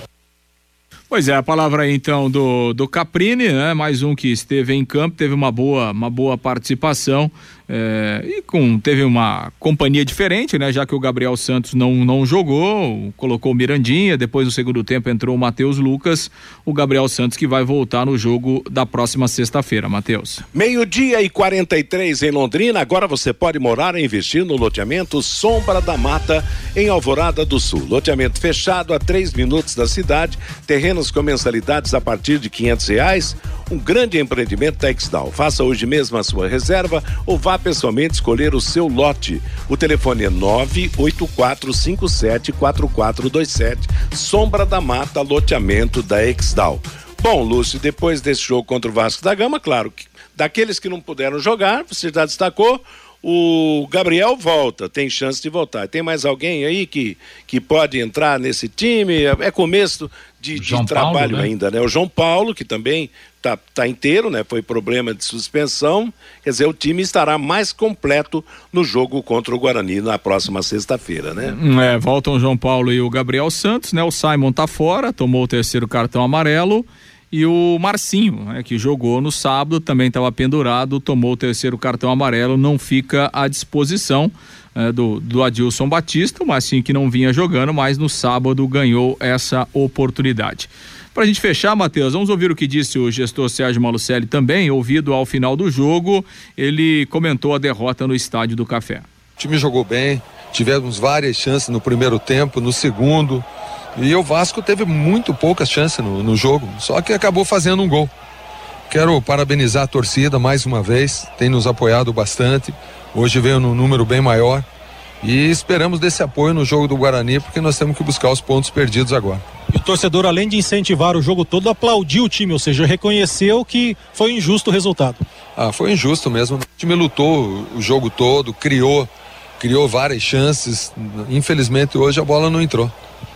Pois é, a palavra aí então do, do Caprini, né? Mais um que esteve em campo, teve uma boa, uma boa participação. É, e com, teve uma companhia diferente, né? Já que o Gabriel Santos não, não jogou, colocou o Mirandinha, depois no segundo tempo entrou o Matheus Lucas, o Gabriel Santos que vai voltar no jogo da próxima sexta-feira, Matheus. Meio-dia e 43 em Londrina, agora você pode morar e investir no loteamento Sombra da Mata, em Alvorada do Sul. Loteamento fechado a três minutos da cidade, terrenos com mensalidades a partir de quinhentos reais um grande empreendimento da Exdal. Faça hoje mesmo a sua reserva ou vá pessoalmente escolher o seu lote. O telefone é 984574427. Sombra da Mata, loteamento da Exdal. Bom, Lúcio, depois desse jogo contra o Vasco da Gama, claro, que daqueles que não puderam jogar, você já destacou, o Gabriel volta, tem chance de voltar. Tem mais alguém aí que, que pode entrar nesse time? É, é começo de, de trabalho Paulo, né? ainda, né? O João Paulo, que também tá, tá inteiro, né? Foi problema de suspensão. Quer dizer, o time estará mais completo no jogo contra o Guarani na próxima sexta-feira, né? É, voltam o João Paulo e o Gabriel Santos, né? O Simon tá fora, tomou o terceiro cartão amarelo. E o Marcinho, né, que jogou no sábado, também estava pendurado, tomou o terceiro cartão amarelo, não fica à disposição é, do, do Adilson Batista, o Marcinho que não vinha jogando, mas no sábado ganhou essa oportunidade. Para a gente fechar, Matheus, vamos ouvir o que disse o gestor Sérgio Malucelli também, ouvido ao final do jogo, ele comentou a derrota no Estádio do Café. O time jogou bem, tivemos várias chances no primeiro tempo, no segundo, e o Vasco teve muito poucas chances no, no jogo, só que acabou fazendo um gol. Quero parabenizar a torcida mais uma vez, tem nos apoiado bastante. Hoje veio num número bem maior. E esperamos desse apoio no jogo do Guarani, porque nós temos que buscar os pontos perdidos agora. E o torcedor, além de incentivar o jogo todo, aplaudiu o time, ou seja, reconheceu que foi injusto o resultado. Ah, foi injusto mesmo. O time lutou o jogo todo, criou, criou várias chances. Infelizmente hoje a bola não entrou.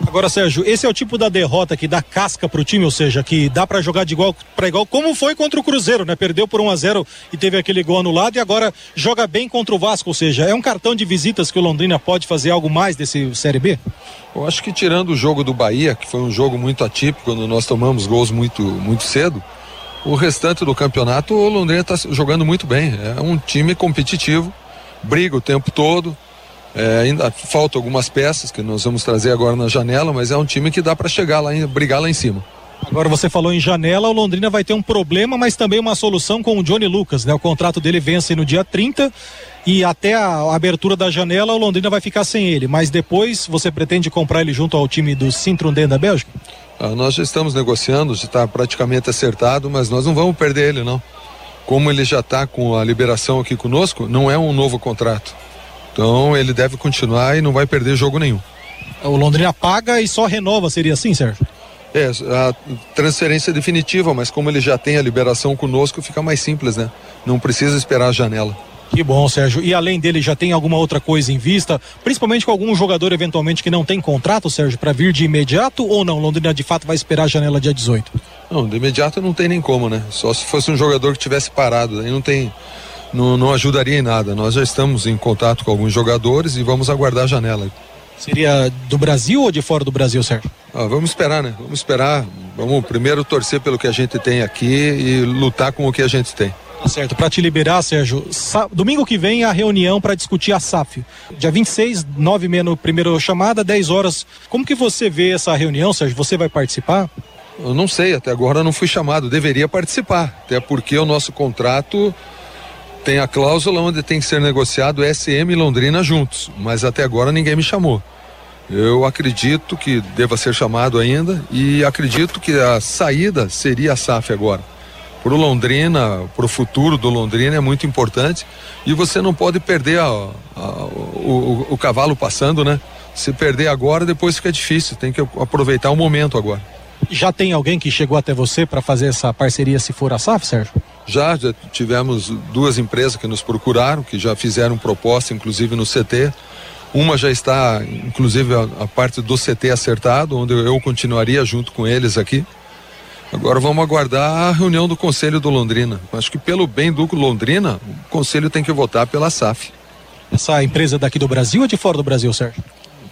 Agora, Sérgio, esse é o tipo da derrota que dá casca pro time, ou seja, que dá para jogar de igual para igual, como foi contra o Cruzeiro, né? Perdeu por 1 a 0 e teve aquele gol anulado e agora joga bem contra o Vasco, ou seja, é um cartão de visitas que o Londrina pode fazer algo mais desse Série B? Eu acho que tirando o jogo do Bahia, que foi um jogo muito atípico, quando nós tomamos gols muito, muito cedo, o restante do campeonato o Londrina está jogando muito bem. É um time competitivo, briga o tempo todo, é, ainda faltam algumas peças que nós vamos trazer agora na janela, mas é um time que dá para chegar lá, brigar lá em cima. Agora você falou em janela, o Londrina vai ter um problema, mas também uma solução com o Johnny Lucas, né? O contrato dele vence no dia 30 e até a abertura da janela o Londrina vai ficar sem ele, mas depois você pretende comprar ele junto ao time do Sintrunden da Bélgica? Ah, nós já estamos negociando, já está praticamente acertado, mas nós não vamos perder ele não. Como ele já está com a liberação aqui conosco, não é um novo contrato. Então ele deve continuar e não vai perder jogo nenhum. O Londrina paga e só renova, seria assim, Sérgio? É, a transferência definitiva, mas como ele já tem a liberação conosco, fica mais simples, né? Não precisa esperar a janela. Que bom, Sérgio. E além dele, já tem alguma outra coisa em vista? Principalmente com algum jogador, eventualmente, que não tem contrato, Sérgio, para vir de imediato ou não? Londrina de fato vai esperar a janela dia 18? Não, de imediato não tem nem como, né? Só se fosse um jogador que tivesse parado. Aí não tem não, não ajudaria em nada. Nós já estamos em contato com alguns jogadores e vamos aguardar a janela. Seria do Brasil ou de fora do Brasil, Sérgio? Ah, vamos esperar, né? Vamos esperar. Vamos primeiro torcer pelo que a gente tem aqui e lutar com o que a gente tem. Tá certo. Para te liberar, Sérgio, domingo que vem a reunião para discutir a SAF. Dia 26, 9 e meia no primeiro chamada, 10 horas. Como que você vê essa reunião, Sérgio? Você vai participar? Eu não sei, até agora não fui chamado. Deveria participar, até porque o nosso contrato tem a cláusula onde tem que ser negociado SM e Londrina juntos, mas até agora ninguém me chamou. Eu acredito que deva ser chamado ainda e acredito que a saída seria a SAF agora. Para o Londrina, para o futuro do Londrina é muito importante e você não pode perder a, a, o, o cavalo passando, né? Se perder agora, depois fica difícil. Tem que aproveitar o momento agora. Já tem alguém que chegou até você para fazer essa parceria se for a SAF, Sérgio? Já, já tivemos duas empresas que nos procuraram, que já fizeram proposta, inclusive no CT. Uma já está, inclusive, a, a parte do CT acertado, onde eu continuaria junto com eles aqui. Agora vamos aguardar a reunião do Conselho do Londrina. Acho que pelo bem do Londrina, o Conselho tem que votar pela SAF. Essa empresa daqui do Brasil ou de fora do Brasil, Sérgio?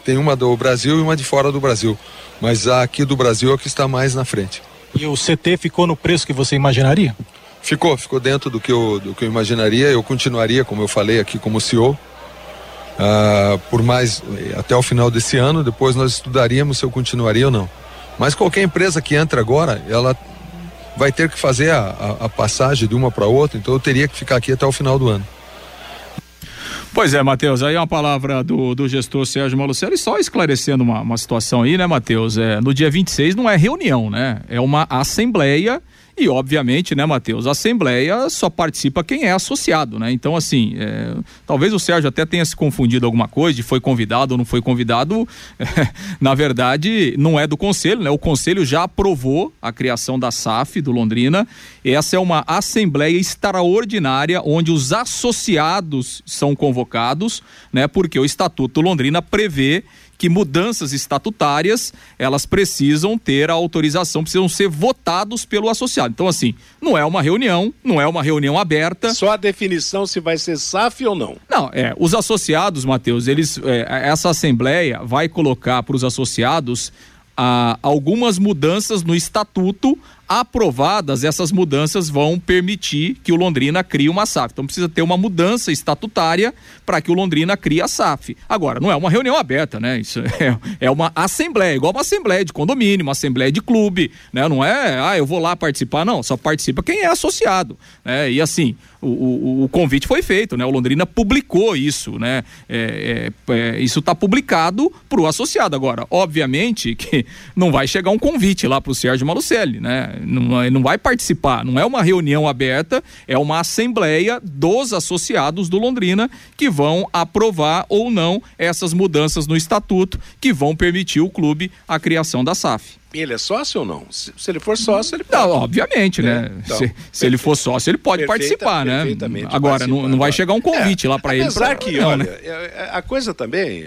Tem uma do Brasil e uma de fora do Brasil. Mas a aqui do Brasil é que está mais na frente. E o CT ficou no preço que você imaginaria? Ficou, ficou dentro do que eu, do que eu imaginaria. Eu continuaria, como eu falei aqui, como CEO. Uh, ah, por mais até o final desse ano, depois nós estudaríamos se eu continuaria ou não. Mas qualquer empresa que entra agora, ela vai ter que fazer a, a, a passagem de uma para outra, então eu teria que ficar aqui até o final do ano. Pois é, Matheus, aí é uma palavra do, do gestor Sérgio Malucelli, só esclarecendo uma, uma situação aí, né, Matheus? É, no dia 26 não é reunião, né? É uma assembleia e, obviamente, né, Matheus, a Assembleia só participa quem é associado, né? Então, assim, é, talvez o Sérgio até tenha se confundido alguma coisa, de foi convidado ou não foi convidado. É, [laughs] na verdade, não é do Conselho, né? O Conselho já aprovou a criação da SAF do Londrina. Essa é uma Assembleia extraordinária onde os associados são convocados, né? Porque o Estatuto Londrina prevê que mudanças estatutárias elas precisam ter a autorização, precisam ser votados pelo associado. Então, assim, não é uma reunião, não é uma reunião aberta. Só a definição se vai ser SAF ou não. Não, é. Os associados, Matheus, eles. É, essa assembleia vai colocar para os associados ah, algumas mudanças no estatuto aprovadas, essas mudanças vão permitir que o Londrina crie uma SAF. Então precisa ter uma mudança estatutária para que o Londrina crie a SAF. Agora, não é uma reunião aberta, né? Isso [laughs] é, é uma assembleia, igual uma assembleia de condomínio, uma assembleia de clube, né? Não é, ah, eu vou lá participar, não. Só participa quem é associado, né? E assim, o, o, o convite foi feito, né? O Londrina publicou isso, né? É, é, é isso está publicado para o associado. Agora, obviamente que não vai chegar um convite lá para o Sérgio Malucelli, né? Não, não vai participar, não é uma reunião aberta, é uma assembleia dos associados do Londrina que vão aprovar ou não essas mudanças no estatuto que vão permitir o clube a criação da SAF. Ele é sócio ou não? Se, se ele for sócio, ele pode. Não, obviamente, né? É, então, se, se ele for sócio, ele pode Perfeita, participar, né? Agora, participar, não, não vai chegar um convite é, lá para ele. Apesar que, não, olha, né? É, é, a coisa também,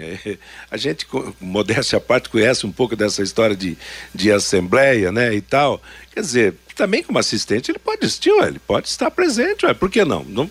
a gente, modéstia à parte, conhece um pouco dessa história de, de assembleia, né, e tal. Quer dizer, também como assistente, ele pode assistir, ele pode estar presente, ué, por que não? não?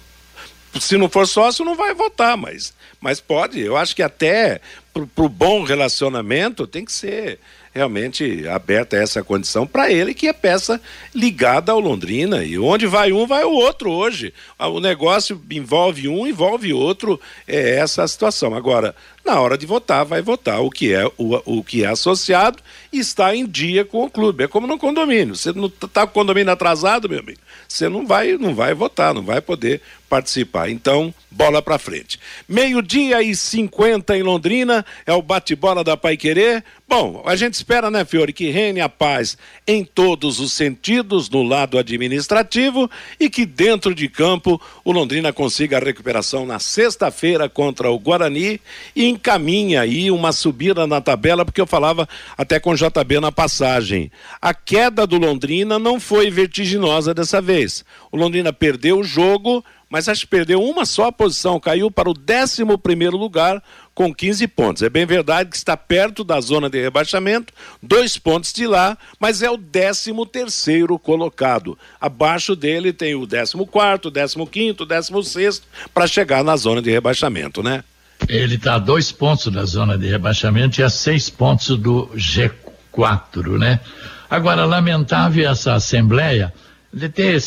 Se não for sócio, não vai votar, mas, mas pode. Eu acho que até para o bom relacionamento tem que ser realmente aberta essa condição para ele, que é peça ligada ao Londrina. E onde vai um, vai o outro hoje. O negócio envolve um, envolve outro. É essa a situação. Agora, na hora de votar, vai votar o que é o, o que é associado e está em dia com o clube. É como no condomínio. Você não está com o condomínio atrasado, meu amigo, você não vai, não vai votar, não vai poder participar. Então, bola para frente. Meio-dia e 50 em Londrina, é o bate-bola da Pai Querer. Bom, a gente espera, né, Fiore, que reine a paz em todos os sentidos no lado administrativo e que dentro de campo o Londrina consiga a recuperação na sexta-feira contra o Guarani e encaminha aí uma subida na tabela, porque eu falava até com o JB na passagem. A queda do Londrina não foi vertiginosa dessa vez. O Londrina perdeu o jogo, mas acho que perdeu uma só posição, caiu para o 11 primeiro lugar com 15 pontos. É bem verdade que está perto da zona de rebaixamento, dois pontos de lá, mas é o 13 terceiro colocado. Abaixo dele tem o 14 quarto, 15 quinto, 16 sexto para chegar na zona de rebaixamento, né? Ele está a dois pontos da zona de rebaixamento e a seis pontos do G4, né? Agora, lamentável essa Assembleia de ter,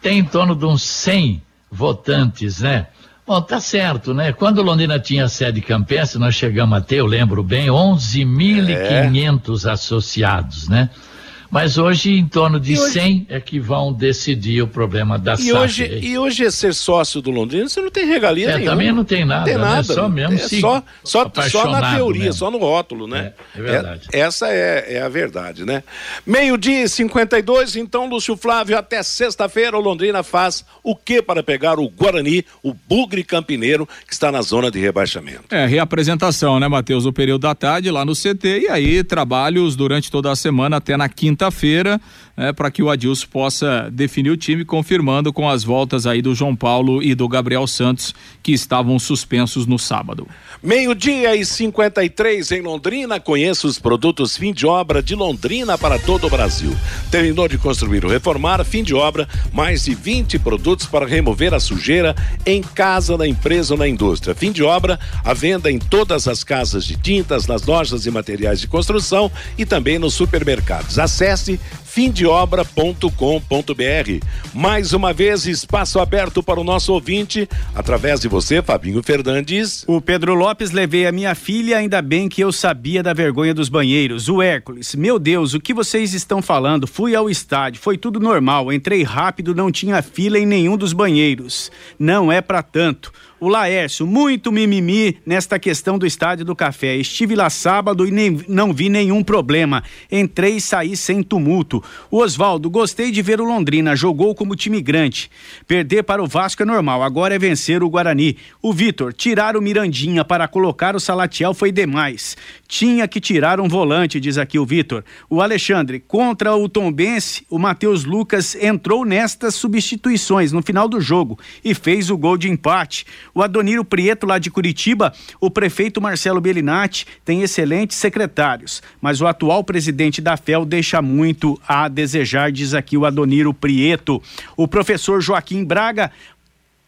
tem em torno de uns 100 votantes, né? Bom, tá certo, né? Quando Londrina tinha sede campestre, nós chegamos a ter, eu lembro bem, 11.500 é. associados, né? Mas hoje, em torno de hoje... 100 é que vão decidir o problema da e SAF. Hoje, e hoje é ser sócio do Londrina, você não tem regalia é, nenhuma. também não tem nada, não tem né? nada. Só mesmo é sim, só, só, só na teoria, mesmo. só no rótulo, né? É, é verdade. É, essa é, é a verdade, né? Meio-dia e 52, então, Lúcio Flávio, até sexta-feira, o Londrina faz o que para pegar o Guarani, o Bugre Campineiro, que está na zona de rebaixamento? É, reapresentação, né, Matheus? O período da tarde lá no CT e aí trabalhos durante toda a semana até na quinta-feira, né, para que o Adilson possa definir o time, confirmando com as voltas aí do João Paulo e do Gabriel Santos, que estavam suspensos no sábado. Meio-dia e 53 em Londrina. Conheça os produtos fim de obra de Londrina para todo o Brasil. Terminou de construir ou reformar, fim de obra, mais de 20 produtos para remover a sujeira em casa, na empresa ou na indústria. Fim de obra, a venda em todas as casas de tintas, nas lojas e materiais de construção e também nos supermercados. Acesse fimdeobra.com.br. Mais uma vez, espaço aberto para o nosso ouvinte, através de você, Fabinho Fernandes. O Pedro Lopes levei a minha filha, ainda bem que eu sabia da vergonha dos banheiros. O Hércules, meu Deus, o que vocês estão falando? Fui ao estádio, foi tudo normal, entrei rápido, não tinha fila em nenhum dos banheiros. Não é para tanto. O Laércio, muito mimimi nesta questão do Estádio do Café. Estive lá sábado e nem, não vi nenhum problema. Entrei e saí sem tumulto. O Oswaldo, gostei de ver o Londrina, jogou como time grande. Perder para o Vasco é normal, agora é vencer o Guarani. O Vitor, tirar o Mirandinha para colocar o Salatiel foi demais. Tinha que tirar um volante, diz aqui o Vitor. O Alexandre, contra o Tombense, o Matheus Lucas entrou nestas substituições no final do jogo e fez o gol de empate. O Adoniro Prieto, lá de Curitiba, o prefeito Marcelo Bellinati tem excelentes secretários, mas o atual presidente da FEL deixa muito a desejar, diz aqui o Adoniro Prieto. O professor Joaquim Braga,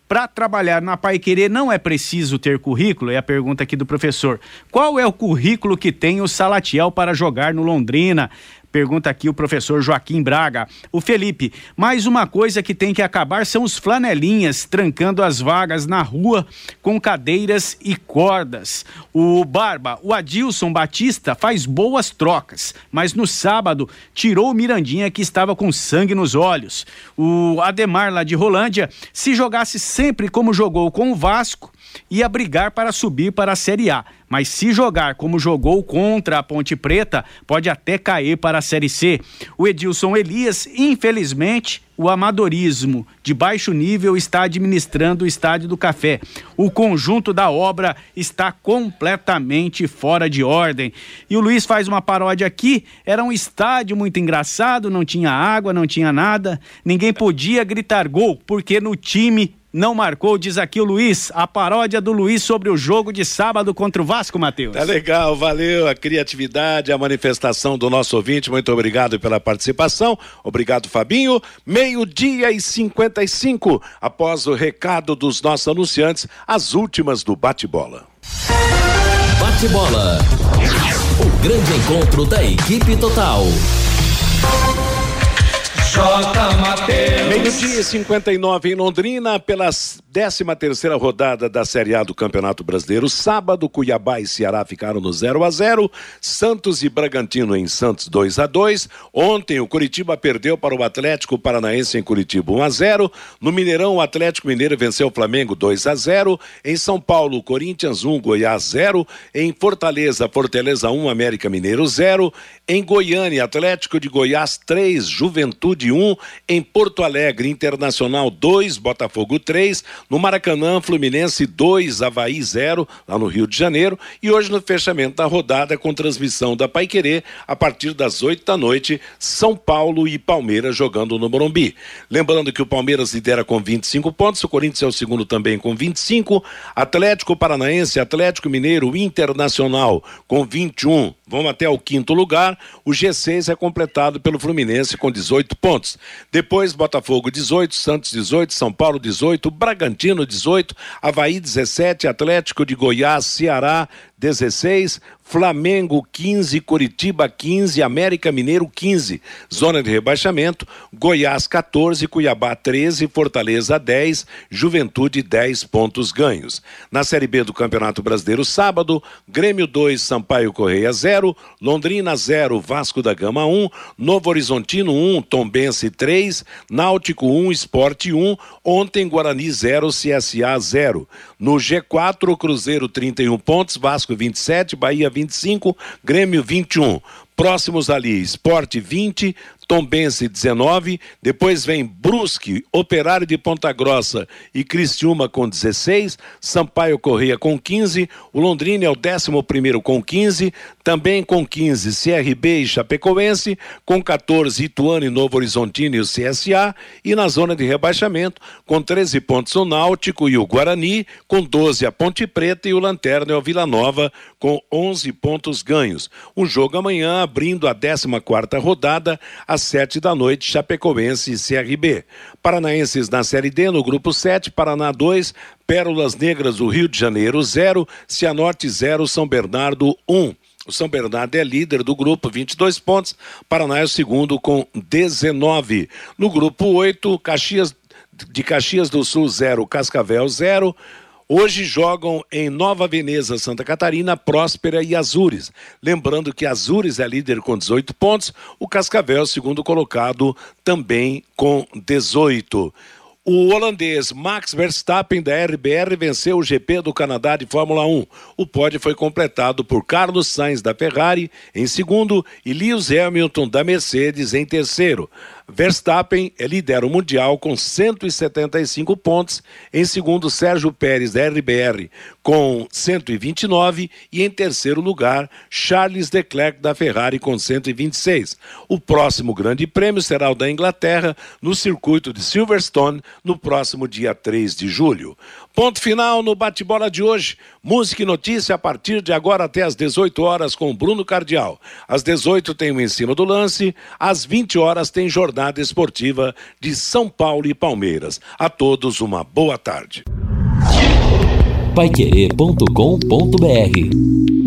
para trabalhar na Pai Querer não é preciso ter currículo? É a pergunta aqui do professor. Qual é o currículo que tem o Salatiel para jogar no Londrina? Pergunta aqui o professor Joaquim Braga. O Felipe, mais uma coisa que tem que acabar são os flanelinhas trancando as vagas na rua com cadeiras e cordas. O Barba, o Adilson Batista faz boas trocas, mas no sábado tirou o Mirandinha que estava com sangue nos olhos. O Ademar lá de Rolândia, se jogasse sempre como jogou com o Vasco, ia brigar para subir para a Série A. Mas se jogar como jogou contra a Ponte Preta, pode até cair para a Série C. O Edilson Elias, infelizmente, o amadorismo de baixo nível está administrando o Estádio do Café. O conjunto da obra está completamente fora de ordem. E o Luiz faz uma paródia aqui: era um estádio muito engraçado, não tinha água, não tinha nada, ninguém podia gritar gol, porque no time não marcou, diz aqui o Luiz, a paródia do Luiz sobre o jogo de sábado contra o Vasco, Matheus. Tá legal, valeu a criatividade, a manifestação do nosso ouvinte, muito obrigado pela participação, obrigado Fabinho, meio-dia e 55, após o recado dos nossos anunciantes, as últimas do bate-bola. Bate-bola, o grande encontro da equipe total. J. Mateus. Meio-dia 59 em Londrina, pela 13 terceira rodada da Série A do Campeonato Brasileiro. Sábado, Cuiabá e Ceará ficaram no 0 a 0 Santos e Bragantino em Santos 2 a 2 Ontem, o Curitiba perdeu para o Atlético Paranaense em Curitiba 1 a 0 No Mineirão, o Atlético Mineiro venceu o Flamengo 2 a 0 Em São Paulo, Corinthians 1, Goiás 0 Em Fortaleza, Fortaleza 1, América Mineiro 0 Em Goiânia, Atlético de Goiás 3, Juventude 1, em Porto Alegre, Internacional 2, Botafogo 3, no Maracanã, Fluminense 2, Havaí 0, lá no Rio de Janeiro, e hoje no fechamento da rodada com transmissão da Paiquerê, a partir das 8 da noite, São Paulo e Palmeiras jogando no Morumbi. Lembrando que o Palmeiras lidera com 25 pontos, o Corinthians é o segundo também com 25, Atlético Paranaense, Atlético Mineiro, Internacional com 21, vão até o quinto lugar, o G6 é completado pelo Fluminense com 18 pontos pontos. Depois, Botafogo 18, Santos 18, São Paulo 18, Bragantino 18, Havaí 17, Atlético de Goiás, Ceará 16, Flamengo 15, Curitiba 15, América Mineiro 15. Zona de rebaixamento, Goiás 14, Cuiabá 13, Fortaleza 10, Juventude 10 pontos ganhos. Na Série B do Campeonato Brasileiro, sábado, Grêmio 2, Sampaio Correia 0, Londrina 0, Vasco da Gama 1, Novo Horizontino 1, Tombense 3, Náutico 1, Esporte 1, ontem Guarani 0, CSA 0. No G4, Cruzeiro 31 pontos, Vasco 27, Bahia 20 25, Grêmio 21. Próximos ali, Esporte 20, Tombense 19, depois vem Brusque, Operário de Ponta Grossa e Cristiúma com 16, Sampaio Correia com 15, o Londrina é o 11 com 15, também com 15 CRB e Chapecoense, com 14 Ituano e Novo Horizontino e o CSA, e na zona de rebaixamento, com 13 pontos o Náutico e o Guarani, com 12 a Ponte Preta e o Lanterna é o Vila Nova, com 11 pontos ganhos. Um jogo amanhã abrindo a 14 quarta rodada, às às sete da noite, Chapecoense e CRB. Paranaenses na Série D, no grupo 7, Paraná 2, Pérolas Negras do Rio de Janeiro 0, Cianorte 0, São Bernardo 1. Um. O São Bernardo é líder do grupo, 22 pontos. Paraná é o segundo com 19. No grupo 8, Caxias de Caxias do Sul 0, Cascavel 0. Hoje jogam em Nova Veneza, Santa Catarina, Próspera e Azures. Lembrando que Azures é líder com 18 pontos, o Cascavel, segundo colocado, também com 18. O holandês Max Verstappen da RBR venceu o GP do Canadá de Fórmula 1. O pódio foi completado por Carlos Sainz da Ferrari em segundo e Lewis Hamilton da Mercedes em terceiro. Verstappen lidera o Mundial com 175 pontos, em segundo Sérgio Pérez da RBR com 129 e em terceiro lugar Charles Leclerc da Ferrari com 126. O próximo Grande Prêmio será o da Inglaterra no circuito de Silverstone no próximo dia 3 de julho. Ponto final no bate-bola de hoje. Música e notícia a partir de agora até às 18 horas com Bruno Cardial. Às 18 tem o Em Cima do Lance, às 20 horas tem Jornada Esportiva de São Paulo e Palmeiras. A todos uma boa tarde. Paiquerê.com.br